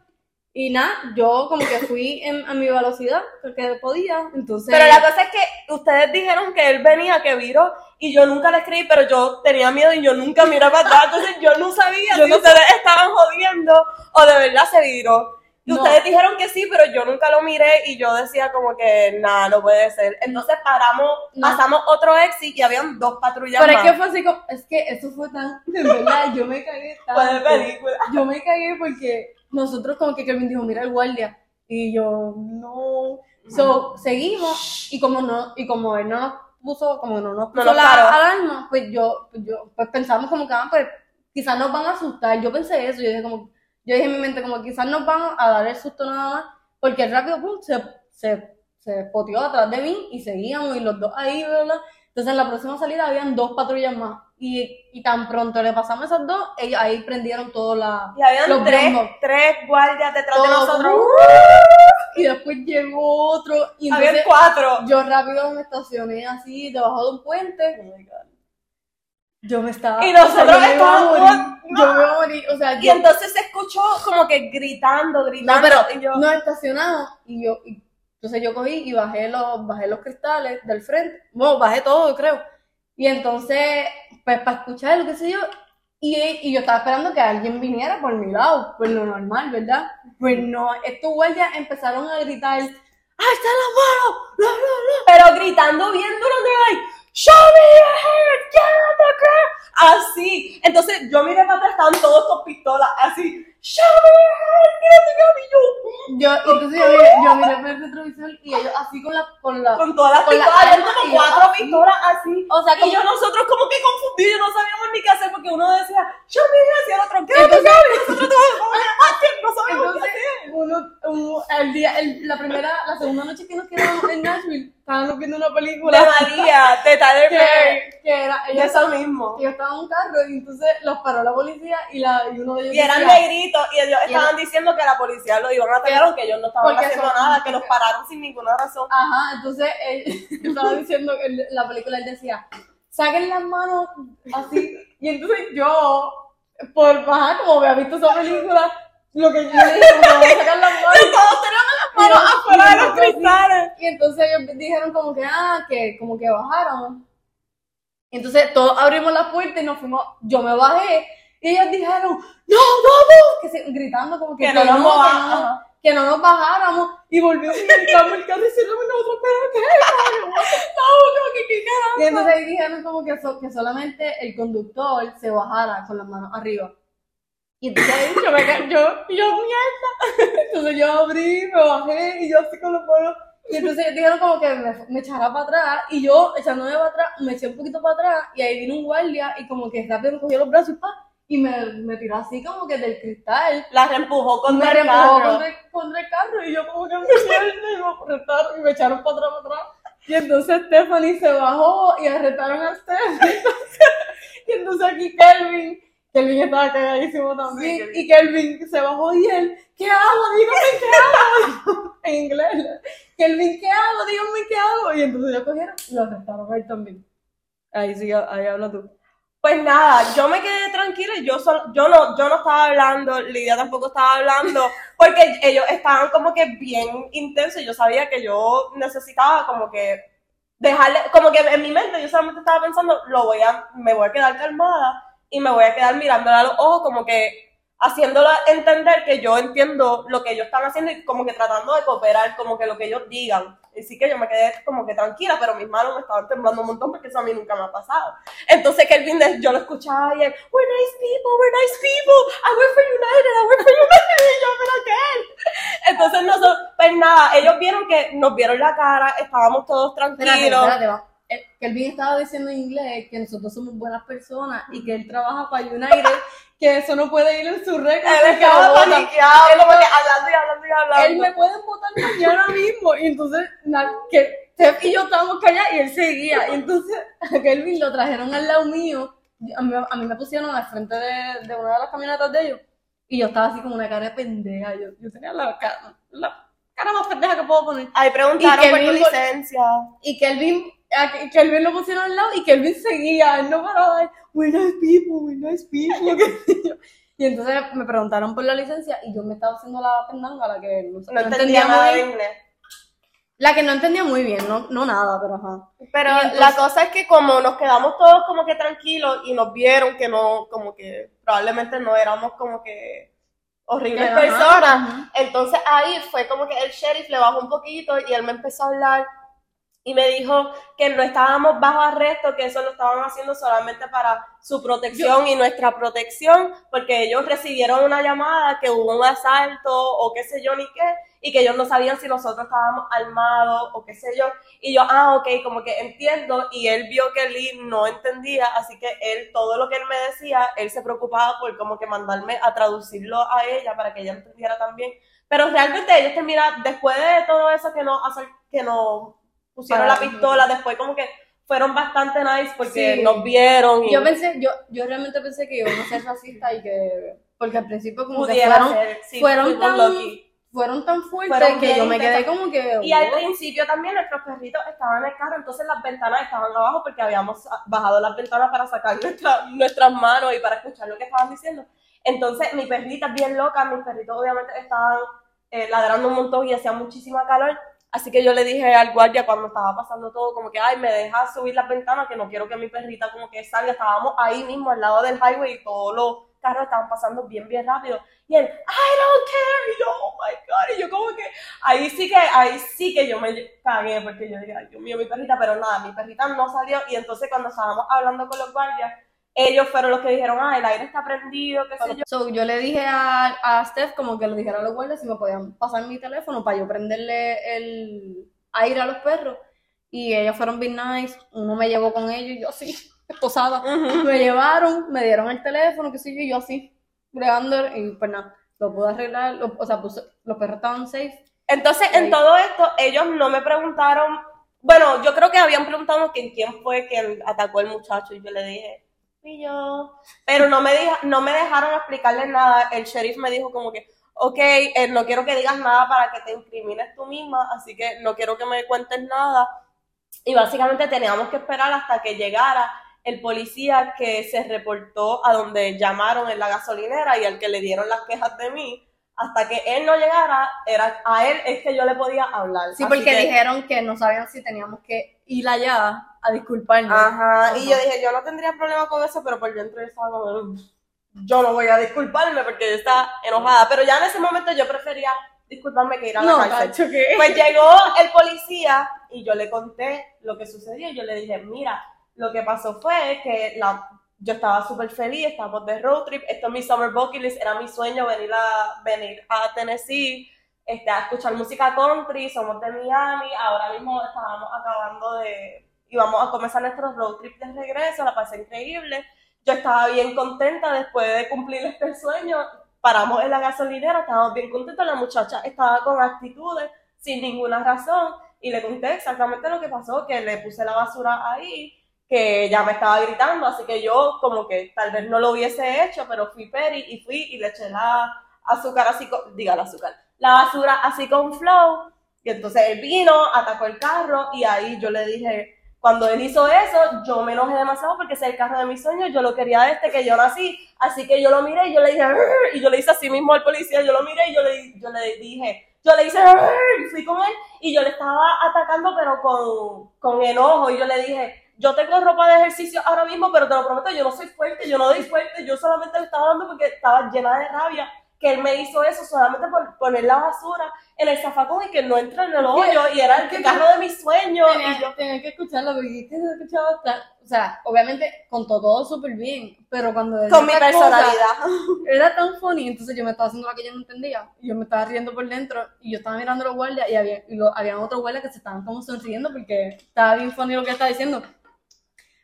Speaker 2: y nada, yo como que fui en, a mi velocidad, porque podía, entonces...
Speaker 1: Pero la cosa es que ustedes dijeron que él venía, que viró, y yo nunca le escribí, pero yo tenía miedo y yo nunca miré para atrás, entonces yo no sabía
Speaker 2: Yo
Speaker 1: si
Speaker 2: no
Speaker 1: ustedes estaban jodiendo o de verdad se viró. Y
Speaker 2: No.
Speaker 1: ustedes dijeron que sí, pero yo nunca lo miré y yo decía como que nada, no puede ser. Entonces paramos,
Speaker 2: No.
Speaker 1: pasamos otro exit y habían dos patrullas
Speaker 2: Pero es
Speaker 1: más.
Speaker 2: que fue así como, es que eso fue tan, en verdad, yo me cagué
Speaker 1: Fue de
Speaker 2: tanto.
Speaker 1: película.
Speaker 2: Yo me cagué porque nosotros como que Kelvin dijo, mira el guardia, y yo, no. So, seguimos, y como no, y como él no nos puso, como no nos puso
Speaker 1: nos
Speaker 2: la alarma, pues yo, pues yo, pues pensamos como que, ah, pues quizás nos van a asustar. Yo pensé eso, yo dije como, yo dije en mi mente como quizás nos van a dar el susto nada más, porque rápido, pum, se, se, se poteó atrás de mí y seguíamos, y los dos ahí, ¿verdad? Entonces en la próxima salida habían dos patrullas más. Y, y tan pronto le pasamos esas dos, ellos ahí prendieron todo la...
Speaker 1: Y habían
Speaker 2: Los
Speaker 1: tres, tres guardias detrás de nosotros.
Speaker 2: Y después llegó otro. Y
Speaker 1: Habían
Speaker 2: entonces
Speaker 1: cuatro.
Speaker 2: yo rápido me estacioné así, debajo de un puente. Yo me estaba...
Speaker 1: Y nosotros
Speaker 2: a
Speaker 1: estábamos- no.
Speaker 2: Yo me iba a morir. O sea,
Speaker 1: Y
Speaker 2: yo...
Speaker 1: entonces se escuchó como que gritando,
Speaker 2: No,
Speaker 1: gritando.
Speaker 2: pero
Speaker 1: y yo,
Speaker 2: nos estacionamos y yo... y- entonces yo cogí y bajé los, bajé los cristales del frente. Bueno, bajé todo, creo. Y entonces, pues para escuchar lo que sé yo, y, y yo estaba esperando que alguien viniera por mi lado, pues lo normal, ¿verdad? Pues no, estos guardias empezaron a gritar, ¡Ah, está la mano! ¡Bla, bla, bla!
Speaker 1: pero gritando bien duro de like, show me your hands, get out the car. Así. Entonces yo miré para atrás, estaban todos con pistolas, así, show me your hands, get out the car. Y yo,
Speaker 2: Yo, entonces yo yo miré por el retrovisor y ellos así con la, con la,
Speaker 1: con todas las
Speaker 2: Con la
Speaker 1: pistolas, habían
Speaker 2: arma
Speaker 1: como
Speaker 2: y yo
Speaker 1: cuatro
Speaker 2: así.
Speaker 1: pistolas así.
Speaker 2: o sea,
Speaker 1: Y
Speaker 2: como,
Speaker 1: yo nosotros como que confundidos, no sabíamos ni qué hacer porque uno decía, show me your hands, y el otro, ¿qué
Speaker 2: Entonces-
Speaker 1: y nosotros todos como que, "Ah, que no sabemos qué
Speaker 2: entonces,
Speaker 1: hacer.
Speaker 2: uno, un- el día, el- la primera, la segunda noche que nos quedamos en Nashville, estábamos viendo una
Speaker 1: De
Speaker 2: película
Speaker 1: María, de Tyler Perry,
Speaker 2: que, que era,
Speaker 1: de
Speaker 2: ellos,
Speaker 1: eso
Speaker 2: en un carro y entonces los paró la policía y, la, y uno de ellos
Speaker 1: Y eran
Speaker 2: decía,
Speaker 1: negritos y ellos
Speaker 2: Y
Speaker 1: estaban diciendo que la policía lo iban a atacar aunque ellos no estaban haciendo
Speaker 2: son-
Speaker 1: nada, que los pararon sin ninguna razón.
Speaker 2: Ajá, entonces él estaba diciendo que en la película él decía, saquen las manos así. Y entonces yo, por bajar, como había visto esa película, lo que yo le dije, como vamos a sacar las manos.
Speaker 1: Y todos tenían las manos
Speaker 2: Y-
Speaker 1: afuera
Speaker 2: y
Speaker 1: de los cristales.
Speaker 2: Y entonces ellos dijeron como que, ah, que como que bajáramos. Entonces todos abrimos la puerta y nos fuimos, yo me bajé. Y ellos dijeron, no, vamos, que se- gritando como que,
Speaker 1: Que no nos
Speaker 2: no, que no nos bajáramos. Y volvimos y entramos el carro y cerramos nosotros, pero ¿qué?
Speaker 1: No, como que qué carajo.
Speaker 2: Y entonces ahí dijeron como que, so- que solamente el conductor se bajara con las manos arriba. Y entonces yo me yo, yo mierda. Entonces yo abrí, me bajé y yo así con los manos. Y entonces dijeron como que me, me echara para atrás y yo echándome para atrás, me eché un poquito para atrás y ahí vino un guardia y como que rápido me cogió los brazos y pa, y me, me tiró así como que del cristal.
Speaker 1: La reempujó
Speaker 2: Me
Speaker 1: contra el
Speaker 2: reempujó
Speaker 1: carro.
Speaker 2: contra, contra el carro y yo como que me me apretaron y me echaron para atrás, para atrás. Y entonces Stephanie se bajó y arrestaron a Stephanie. y entonces aquí Kelvin, Kelvin estaba cagadísimo también.
Speaker 1: Sí,
Speaker 2: y Kelvin se bajó y él, ¿qué hago? Dígame qué hago. en inglés. Kelvin, ¿qué hago? Dígame qué hago. Y entonces lo cogieron y lo arrestaron él también. Ahí sí, ahí habla tú.
Speaker 1: Pues nada, yo me quedé tranquila y yo, solo, yo, no, yo no estaba hablando, Lidia tampoco estaba hablando, porque ellos estaban como que bien intensos y yo sabía que yo necesitaba como que dejarle, como que en mi mente yo solamente estaba pensando, lo voy a, me voy a quedar calmada y me voy a quedar mirándola a los ojos como que haciéndola entender que yo entiendo lo que ellos están haciendo y como que tratando de cooperar, como que lo que ellos digan. Y sí que yo me quedé como que tranquila, pero mis manos me estaban temblando un montón porque eso a mí nunca me ha pasado. Entonces Kelvin, yo lo escuchaba y él, we're nice people, we're nice people, I work for United, I work for United, y yo, pero qué. Entonces nosotros, pues nada, ellos vieron que nos vieron la cara, estábamos todos tranquilos.
Speaker 2: Espérate, espérate, Eh, Kelvin estaba diciendo en inglés que nosotros somos buenas personas y que él trabaja para United que eso no puede ir en su récord.
Speaker 1: Él estaba paniqueado, como que hablando y hablando y hablando.
Speaker 2: Él me puede votar mañana mismo. Y entonces, que Steph y yo estábamos callados y él seguía. Y entonces a Kelvin lo trajeron al lado mío. A mí, a mí me pusieron al frente de, de, una de las camionetas de ellos. Y yo estaba así como una cara de pendeja. Yo, yo tenía la cara, la cara más pendeja que puedo poner.
Speaker 1: Ahí preguntaron por tu licencia.
Speaker 2: Y Kelvin a Kelvin lo pusieron al lado y Kelvin seguía, él no paraba, we nice people, we nice people. y entonces me preguntaron por la licencia y yo me estaba haciendo la pendanga, la que
Speaker 1: no, no, entendía, nada de inglés.
Speaker 2: La que no entendía muy bien, no, no nada, pero ajá.
Speaker 1: Pero la cosa es que como nos quedamos todos como que tranquilos y nos vieron que no, como que probablemente no éramos como que horribles personas, entonces ahí fue como que el sheriff le bajó un poquito y él me empezó a hablar y me dijo que no estábamos bajo arresto, que eso lo estaban haciendo solamente para su protección y nuestra protección, porque ellos recibieron una llamada que hubo un asalto o qué sé yo ni qué, y que ellos no sabían si nosotros estábamos armados o qué sé yo. Y yo, ah, ok, como que entiendo, y él vio que Lee no entendía, así que él, todo lo que él me decía, él se preocupaba por como que mandarme a traducirlo a ella para que ella entendiera también. Pero realmente ellos terminaron, después de todo eso que no, que no pusieron la pistola, después como que fueron bastante nice porque nos vieron.
Speaker 2: Y... Yo pensé, yo, yo realmente pensé que iban a ser racistas y que, porque al principio como que fueron, fueron tan, fueron tan fuertes que yo me quedé como que...
Speaker 1: Y al principio también nuestros perritos estaban en el carro, entonces las ventanas estaban abajo porque habíamos bajado las ventanas para sacar nuestras manos y para escuchar lo que estaban diciendo. Entonces mi perrita bien loca, mis perritos obviamente estaban eh, ladrando un montón y hacía muchísima calor Así que yo le dije al guardia cuando estaba pasando todo, como que, ay, me deja subir las ventanas, que no quiero que mi perrita como que salga. Estábamos ahí mismo, al lado del highway, y todos los carros estaban pasando bien, bien rápido. Y él, I don't care, yo, oh my God, y yo como que, ahí sí que, ahí sí que yo me cagué, porque yo dije, ay, Dios mío, mi perrita, pero nada, mi perrita no salió, y entonces cuando estábamos hablando con los guardias, ellos fueron los que dijeron, ah, el aire está prendido, qué sé yo.
Speaker 2: yo le dije a, a Steph como que le dijera a los guardias si me podían pasar mi teléfono para yo prenderle el aire a los perros. Y ellos fueron bien nice, uno me llevó con ellos y yo así, esposada. Me llevaron, me dieron el teléfono, qué sé yo, y yo así, bregando, y pues nada, lo pude arreglar, o sea, los perros estaban safe.
Speaker 1: Entonces, en todo esto, ellos no me preguntaron, bueno, yo creo que habían preguntado quién fue quien atacó al muchacho, y yo le dije, pero no me, no me dejaron explicarle nada. El sheriff me dijo como que, ok, eh, no quiero que digas nada para que te incrimines tú misma, así que no quiero que me cuentes nada. Y básicamente teníamos que esperar hasta que llegara el policía que se reportó a donde llamaron en la gasolinera y al que le dieron las quejas de mí. Hasta que él no llegara, era a él es que yo le podía hablar.
Speaker 2: Sí, porque dijeron que no sabían si teníamos que ir allá a disculparnos.
Speaker 1: Ajá, y yo dije, yo no tendría problema con eso, pero por dentro yo estaba como, yo no voy a disculparme porque yo estaba enojada. Pero ya en ese momento yo prefería disculparme que ir a la no, cárcel. Pues llegó el policía y yo le conté lo que sucedió. Yo le dije, mira, lo que pasó fue que la, yo estaba súper feliz, estábamos de road trip, esto es mi summer bucket list, era mi sueño venir a, venir a Tennessee, este, a escuchar música country, somos de Miami, ahora mismo estábamos acabando de íbamos a comenzar nuestro road trip de regreso, la pasé increíble. Yo estaba bien contenta después de cumplir este sueño. Paramos en la gasolinera, estábamos bien contentos. La muchacha estaba con actitudes, sin ninguna razón. Y le conté exactamente lo que pasó, que le puse la basura ahí, que ya me estaba gritando. Así que yo, como que tal vez no lo hubiese hecho, pero fui peri y fui y le eché la azúcar así con, diga la azúcar, la basura así con flow. Y entonces él vino, atacó el carro y ahí yo le dije, cuando él hizo eso, yo me enojé demasiado porque ese es el carro de mis sueños, yo lo quería desde que yo nací, así que yo lo miré y yo le dije, y yo le hice así mismo al policía, yo lo miré y yo le, yo le dije, yo le hice, y fui con él y yo le estaba atacando pero con, con enojo y yo le dije, yo tengo ropa de ejercicio ahora mismo, pero te lo prometo, yo no soy fuerte, yo no doy fuerte, yo solamente le estaba dando porque estaba llena de rabia que él me hizo eso solamente por poner la basura en el zafacón y que no entra en el hoyo y era el carro de mis sueños y yo
Speaker 2: Tenía, tenía que escucharlo porque es que se escuchaba tan- o sea, obviamente contó todo súper bien, pero cuando
Speaker 1: con mi personalidad.
Speaker 2: era tan funny, entonces yo me estaba haciendo la que yo no entendía, y yo me estaba riendo por dentro, y yo estaba mirando a los guardias, y había, y lo, habían otros guardias que se estaban como sonriendo porque estaba bien funny lo que estaba diciendo.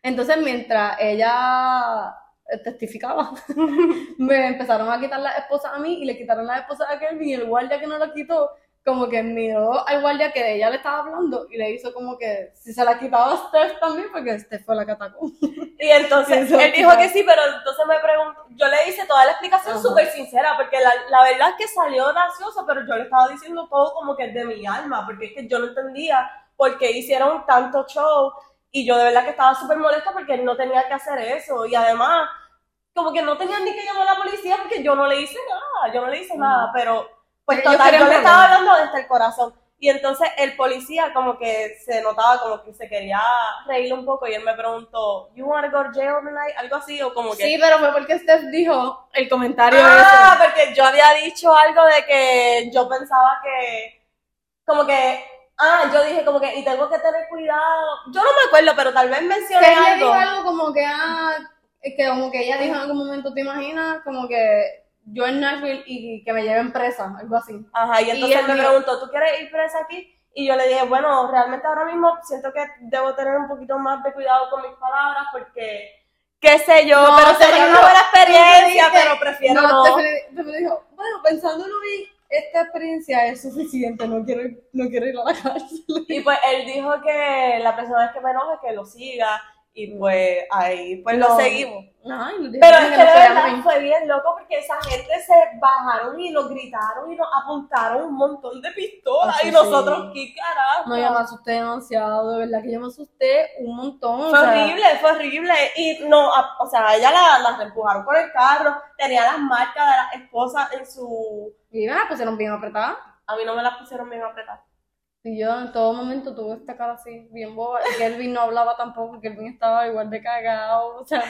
Speaker 2: Entonces, mientras ella eh, testificaba, me empezaron a quitar las esposas a mí, y le quitaron las esposas a Kelvin, y el guardia que no la quitó, como que miró al guardia que ella le estaba hablando, y le hizo como que si se la quitaba a Steph también, porque Steph fue la que atacó.
Speaker 1: Y entonces él dijo que sí, pero entonces me preguntó, yo le hice toda la explicación súper sincera, porque la, la verdad es que salió gracioso, pero yo le estaba diciendo todo como que de mi alma, porque es que yo no entendía por qué hicieron tanto show, y yo de verdad que estaba súper molesta porque no tenía que hacer eso, y además, como que no tenía ni que llamar a la policía porque yo no le hice nada, yo no le hice nada, pero pues total, yo
Speaker 2: querían
Speaker 1: le estaba hablando desde el corazón. Y entonces el policía como que se notaba como que se quería reír un poco y él me preguntó, you wanna go to jail tonight? Algo así, o como que...
Speaker 2: Sí, pero fue porque Steph dijo el comentario
Speaker 1: ah, porque yo había dicho algo de que yo pensaba que, como que, ah, yo dije como que, y tengo que tener cuidado. Yo no me acuerdo, pero tal vez mencioné
Speaker 2: Que ella
Speaker 1: algo.
Speaker 2: dijo algo como que, ah, que como que ella dijo en algún momento, ¿te imaginas? Como que yo en Nashville y que me lleven presa, algo así.
Speaker 1: Ajá, y entonces
Speaker 2: él
Speaker 1: él me
Speaker 2: dijo-
Speaker 1: preguntó, ¿tú quieres ir presa aquí? Y yo le dije, bueno, realmente ahora mismo siento que debo tener un poquito más de cuidado con mis palabras porque, qué sé yo,
Speaker 2: No,
Speaker 1: pero sería una buena experiencia, pero prefiero no.
Speaker 2: No, Stephanie, Stephanie dijo, bueno, pensándolo bien, esta experiencia es suficiente, no quiero, no quiero ir a la cárcel.
Speaker 1: Y pues él dijo que la vez que me enoje que lo siga y pues ahí pues lo seguimos.
Speaker 2: No
Speaker 1: Pero es que de verdad fue bien loco porque esa gente se bajaron y nos gritaron y nos apuntaron un montón de pistolas y nosotros,
Speaker 2: sí.
Speaker 1: ¿qué carajo?
Speaker 2: No, yo me asusté demasiado, de verdad que yo me asusté un montón. o
Speaker 1: Fue
Speaker 2: sea,
Speaker 1: horrible, fue horrible. Y no, o sea, ella la, la empujaron con el carro, tenía las marcas de las esposas en su.
Speaker 2: Y pues se nos bien apretada.
Speaker 1: A mí no me las pusieron bien apretadas.
Speaker 2: Y yo en todo momento tuve esta cara así, bien boba. Y Kelvin no hablaba tampoco, Kelvin estaba igual de cagado, o sea.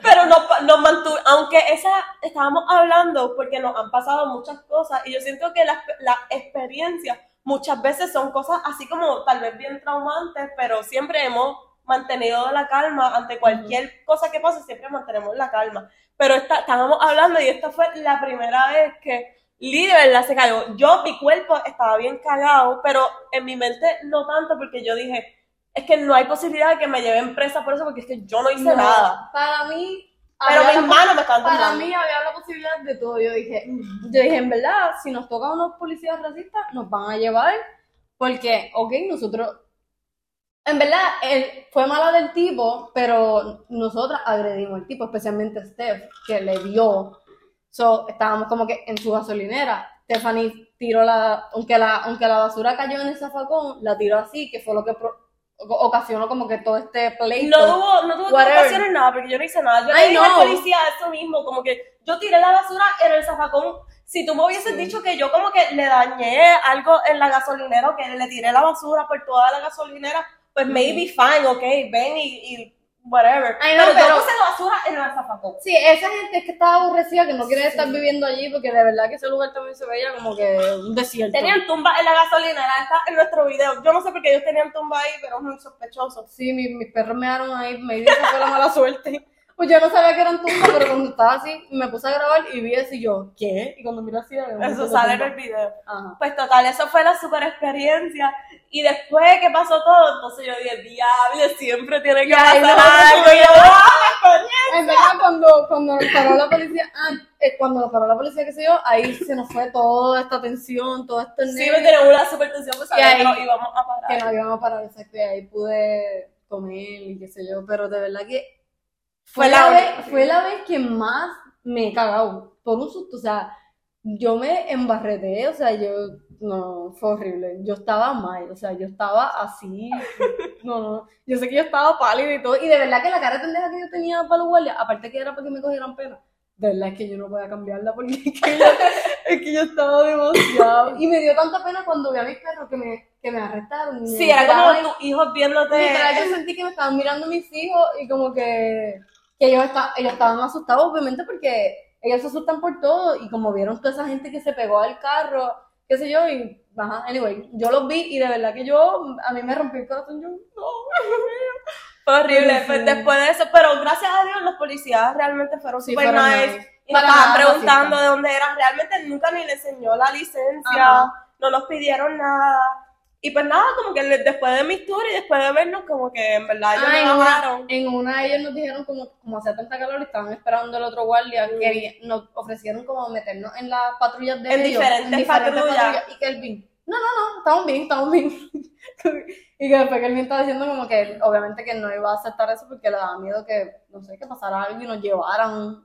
Speaker 1: Pero nos, nos mantuvo, aunque esa estábamos hablando porque nos han pasado muchas cosas y yo siento que las las experiencias muchas veces son cosas así como tal vez bien traumantes, pero siempre hemos mantenido la calma ante cualquier cosa que pase, siempre mantenemos la calma. Pero esta, estábamos hablando y esta fue la primera vez que Lee de verdad se cagó. Yo, mi cuerpo estaba bien cagado, pero en mi mente no tanto porque yo dije, es que no hay posibilidad de que me lleven presa por eso porque es que yo no hice
Speaker 2: No,
Speaker 1: nada.
Speaker 2: Para mí,
Speaker 1: Pero mis manos me estaban
Speaker 2: para mí había la posibilidad de todo. Yo dije, yo dije, en verdad, si nos tocan unos policías racistas, nos van a llevar, porque, ok, nosotros, en verdad, él, fue mala del tipo, pero nosotras agredimos al tipo, especialmente Steph, que le dio. So, estábamos como que en su gasolinera. Stephanie tiró la, aunque la, aunque la basura cayó en el zafacón, la tiró así, que fue lo que pro- ocasionó como que todo este pleito.
Speaker 1: No tuvo, no tuvo que ocasionar nada porque yo no hice nada. Yo le dije al policía eso mismo, como que yo tiré la basura en el zafacón. Si tú me hubieses
Speaker 2: Sí.
Speaker 1: dicho que yo como que le dañé algo en la gasolinera o que le tiré la basura por toda la gasolinera, pues
Speaker 2: Ujú.
Speaker 1: maybe fine, ok, ven y, y whatever.
Speaker 2: Ay, no,
Speaker 1: pero, puse la basura en el zafacón.
Speaker 2: Sí, esa gente es que estaba aborrecida, que no quiere estar viviendo allí, porque de verdad que ese lugar también se veía como que un desierto.
Speaker 1: Tenían tumbas en la gasolinera, está en nuestro video. Yo no sé por qué ellos tenían tumbas ahí, pero es muy sospechoso.
Speaker 2: Sí, mi- mis perros me dieron ahí, me dio esa fue la mala suerte. Pues yo no sabía que eran tumbas, pero cuando estaba así, me puse a grabar y vi y yo, ¿qué? Y cuando miré así,
Speaker 1: Eso sale en el video.
Speaker 2: Ajá.
Speaker 1: Pues total, eso fue la super experiencia. Y después que pasó todo, entonces yo dije, diablo, siempre tiene que pasar
Speaker 2: no,
Speaker 1: algo. Y yo, ¡ah!
Speaker 2: En verdad, cuando, cuando nos paró la policía, ah, eh, cuando nos paró la policía, qué sé yo, ahí se nos fue toda esta tensión, todo este
Speaker 1: Sí,
Speaker 2: nervio.
Speaker 1: me tenía una super tensión, pues sabía que
Speaker 2: ahí-
Speaker 1: nos íbamos a parar.
Speaker 2: que no íbamos a parar, exacto, y ahí pude comer y qué sé yo, pero de verdad que fue,
Speaker 1: Fue
Speaker 2: la, vez, fue la vez que más me he cagado por un susto, o sea, yo me embarreté, o sea, yo, no, fue horrible. Yo estaba mal, o sea, yo estaba así, no, no, yo sé que yo estaba pálida y todo, y de verdad que la cara pendeja que yo tenía para los guardias, aparte que era para que me cogieran pena, de verdad es que yo no podía cambiarla porque es que yo, es que yo estaba demasiado, y me dio tanta pena cuando vi a mis perros que me, que me arrestaron. me
Speaker 1: Sí, era como tus hijos viéndote.
Speaker 2: Literal, yo sentí que me estaban mirando mis hijos y como que, que ellos, esta- ellos estaban asustados, obviamente, porque ellos se asustan por todo y como vieron toda esa gente que se pegó al carro, qué sé yo, y, ajá, anyway, yo los vi y de verdad que yo, a mí me rompió el corazón, yo, no,
Speaker 1: Fue horrible.
Speaker 2: Sí.
Speaker 1: Pues después de eso, pero gracias a Dios los policías realmente fueron
Speaker 2: Sí,
Speaker 1: super
Speaker 2: fueron
Speaker 1: nice.
Speaker 2: nice.
Speaker 1: Y nos estaban preguntando de dónde eran. Realmente nunca ni le enseñó la licencia.
Speaker 2: Ajá.
Speaker 1: No nos pidieron nada. Y pues nada, como que después de mi historia y después de vernos, como que en verdad ellos
Speaker 2: Ah, en
Speaker 1: me
Speaker 2: una,
Speaker 1: bajaron.
Speaker 2: en una ellos nos dijeron como, como hacía tanta calor y estaban esperando el otro guardia,
Speaker 1: Mm.
Speaker 2: que nos ofrecieron como meternos en las patrullas de
Speaker 1: En
Speaker 2: ellos,
Speaker 1: diferentes patrullas.
Speaker 2: Y Kelvin, no, no, no, estamos bien, estamos bien. y que después Kelvin estaba diciendo como que obviamente que no iba a aceptar eso porque le daba miedo que, no sé, que pasara algo y nos llevaran.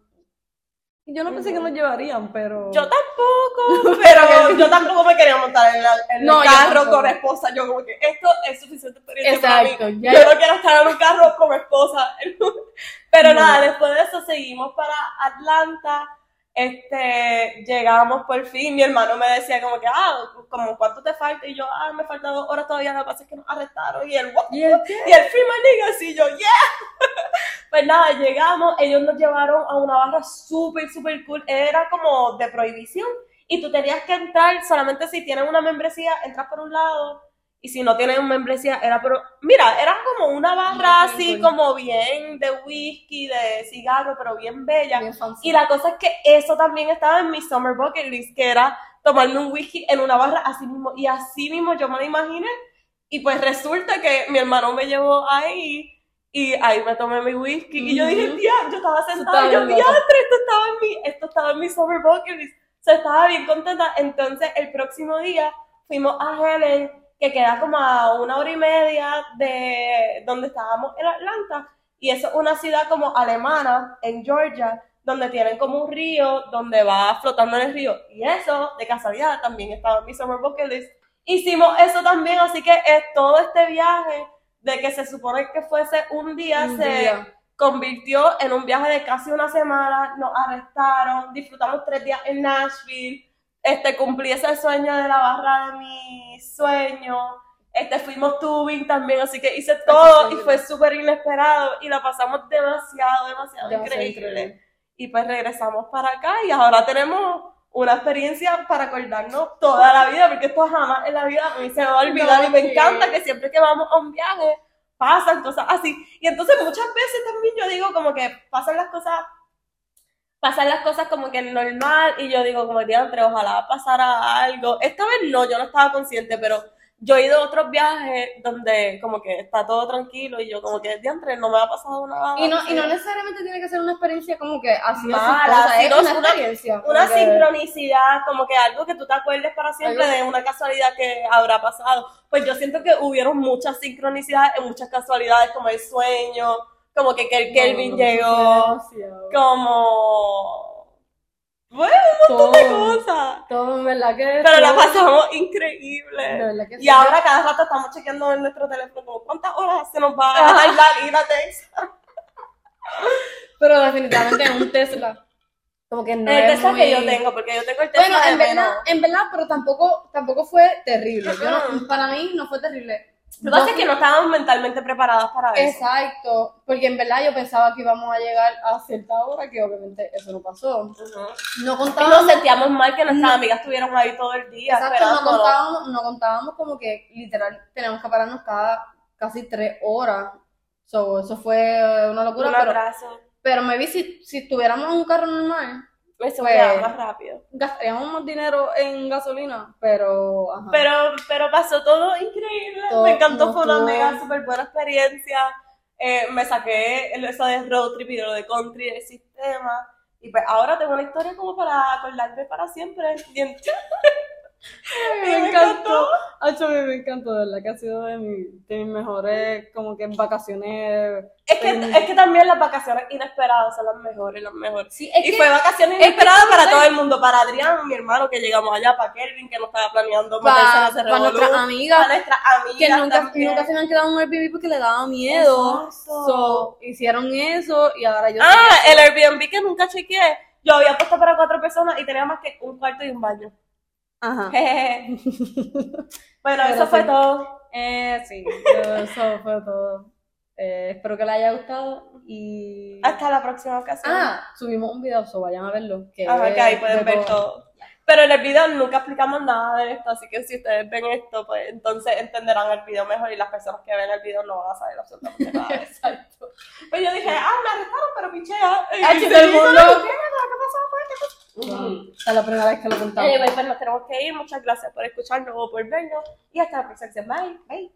Speaker 2: Y yo no pensé que nos llevarían, pero...
Speaker 1: Yo tampoco, pero yo tampoco me quería montar en, la- en
Speaker 2: No,
Speaker 1: el carro con esposa. Yo como que esto es suficiente experiencia para mí.
Speaker 2: Exacto,
Speaker 1: Yo no quiero estar en un carro como esposa. Pero
Speaker 2: No.
Speaker 1: nada, después de eso seguimos para Atlanta. Este, llegamos por fin. Mi hermano me decía como que, ah, como cuánto te falta. Y yo, ah, me faltan dos horas todavía. Lo que pasa es que nos arrestaron. Y what?
Speaker 2: ¿Y el?
Speaker 1: Y el free my niggas, y yo, yeah. Pues nada, llegamos, ellos nos llevaron a una barra súper, súper cool. Era como de prohibición. Y tú tenías que entrar solamente si tienes una membresía, entras por un lado. Y si no tienes una membresía, era por. Mira, era como una barra
Speaker 2: Bien
Speaker 1: así, como bien de whisky, de cigarro, pero bien bella.
Speaker 2: Bien.
Speaker 1: Y la cosa es que eso también estaba en mi summer bucket list, que era tomarme un whisky en una barra así mismo. Y así mismo yo me lo imaginé. Y pues resulta que mi hermano me llevó ahí y ahí me tomé mi whisky. Y yo dije, tía, yo estaba sentada y yo, diantre, esto estaba en mi, esto estaba en mi summer bucket list. O sea, estaba bien contenta. Entonces, el próximo día fuimos a Helen, que queda como a una hora y media de donde estábamos en Atlanta. Y eso es una ciudad como alemana, en Georgia, donde tienen como un río donde va flotando en el río. Y eso, de casualidad, también estaba en mi summer bucket list. Hicimos eso también, así que es todo este viaje de que se supone que fuese un día,
Speaker 2: Un
Speaker 1: se
Speaker 2: día.
Speaker 1: convirtió en un viaje de casi una semana, nos arrestaron, disfrutamos tres días en Nashville, este, cumplí ese sueño de la barra de mi sueño, este, fuimos tubing también, así que hice todo y fue súper inesperado y la pasamos demasiado, demasiado
Speaker 2: Demasiado
Speaker 1: increíble.
Speaker 2: increíble.
Speaker 1: Y pues regresamos para acá y ahora tenemos una experiencia para acordarnos toda la vida, porque esto jamás en la vida a mí se me va a olvidar
Speaker 2: No,
Speaker 1: y me
Speaker 2: sí.
Speaker 1: encanta que siempre que vamos a un viaje pasan cosas así. Y entonces muchas veces también yo digo como que pasan las cosas, pasan las cosas como que normal y yo digo como diantre, ojalá pasara algo. Esta vez no, yo no estaba consciente, pero yo he ido a otros viajes donde como que está todo tranquilo y yo como que diantre, no me ha pasado nada.
Speaker 2: Y no, y no necesariamente tiene que ser una experiencia como que así
Speaker 1: Mala,
Speaker 2: así,
Speaker 1: sino
Speaker 2: es una experiencia.
Speaker 1: una
Speaker 2: que-
Speaker 1: sincronicidad, como que algo que tú te acuerdes para siempre
Speaker 2: Algo-
Speaker 1: de una casualidad que habrá pasado. Pues yo siento que hubieron muchas sincronicidades, muchas casualidades, como el sueño, como que Kel- Kelvin
Speaker 2: No,
Speaker 1: llegó, como... Bueno, un montón de cosas.
Speaker 2: todo, en verdad que
Speaker 1: Pero la
Speaker 2: todo-
Speaker 1: pasamos
Speaker 2: de
Speaker 1: increíble.
Speaker 2: verdad que
Speaker 1: Y
Speaker 2: sí.
Speaker 1: ahora cada rato estamos chequeando en nuestro teléfono como cuántas horas se nos va a tardar ir a Texas.
Speaker 2: Pero definitivamente un Tesla. Como que no
Speaker 1: El
Speaker 2: es
Speaker 1: Tesla
Speaker 2: muy...
Speaker 1: que yo tengo, porque yo tengo el Tesla
Speaker 2: Bueno, en verdad, en verdad, pero tampoco, tampoco fue terrible. Yo no-
Speaker 1: Ujú.
Speaker 2: para mí no fue terrible.
Speaker 1: Lo que pasa es que no estábamos mentalmente preparadas para eso.
Speaker 2: Exacto, porque en verdad yo pensaba que íbamos a llegar a cierta hora, que obviamente eso no pasó.
Speaker 1: Ujú.
Speaker 2: No
Speaker 1: Y
Speaker 2: contábamos,
Speaker 1: nos sentíamos mal que nuestras
Speaker 2: No.
Speaker 1: amigas estuvieron ahí todo el día
Speaker 2: exacto, no contábamos, no contábamos como que literal tenemos que pararnos cada casi tres horas. So, eso fue una locura,
Speaker 1: Un
Speaker 2: pero, pero me vi si, si estuviéramos en un carro normal,
Speaker 1: Eso
Speaker 2: Pues-
Speaker 1: más rápido.
Speaker 2: gastaríamos más dinero en gasolina, pero ajá.
Speaker 1: Pero, pero pasó todo increíble.
Speaker 2: Todo-
Speaker 1: me encantó, fue una mega súper buena experiencia. Eh, me saqué el- eso de road trip y lo de country del sistema. Y pues ahora tengo una historia como para acordarme para siempre. En-
Speaker 2: me encantó. Hacho, me encantó, de verdad que ha sido de, mi- de mis mejores, como que vacaciones.
Speaker 1: Es que, es que también las vacaciones inesperadas son las mejores, las mejores.
Speaker 2: Sí, es
Speaker 1: y
Speaker 2: que
Speaker 1: fue vacaciones inesperadas para todo el mundo, para Adrián, mi hermano, que llegamos allá, para Kelvin, que no estaba planeando
Speaker 2: Pa-
Speaker 1: meterse en ese
Speaker 2: pa
Speaker 1: revolú,
Speaker 2: nuestras amigas,
Speaker 1: para nuestras amigas
Speaker 2: que nunca,
Speaker 1: también.
Speaker 2: nunca se me han quedado en un Airbnb porque le daba miedo. So, hicieron eso y ahora yo
Speaker 1: Ah, el Airbnb que nunca chequeé, yo había puesto para cuatro personas y tenía más que un cuarto y un baño.
Speaker 2: Ajá.
Speaker 1: Bueno, eso fue todo.
Speaker 2: Eh, sí, eso fue todo. Eh, espero que les haya gustado y...
Speaker 1: Hasta la próxima ocasión.
Speaker 2: Ah, subimos un video, so vayan a verlo. Que,
Speaker 1: Ajá, que ahí pueden
Speaker 2: de
Speaker 1: ver todo. Pero en el video nunca explicamos nada de esto, así que si ustedes ven esto, pues entonces entenderán el video mejor y las personas que ven el video no van a saber absolutamente nada.
Speaker 2: Exacto.
Speaker 1: Pues yo dije, ah, me arrestaron, pero pichea. Y
Speaker 2: que
Speaker 1: sí,
Speaker 2: todo el mundo-
Speaker 1: ¿qué? ¿Qué pasó? ¿Qué pasó?
Speaker 2: Wow. Es la primera vez que lo contamos.
Speaker 1: Anyway, pues nos tenemos que ir. Muchas gracias por escucharnos o por vernos. Y hasta la próxima. Bye. Bye.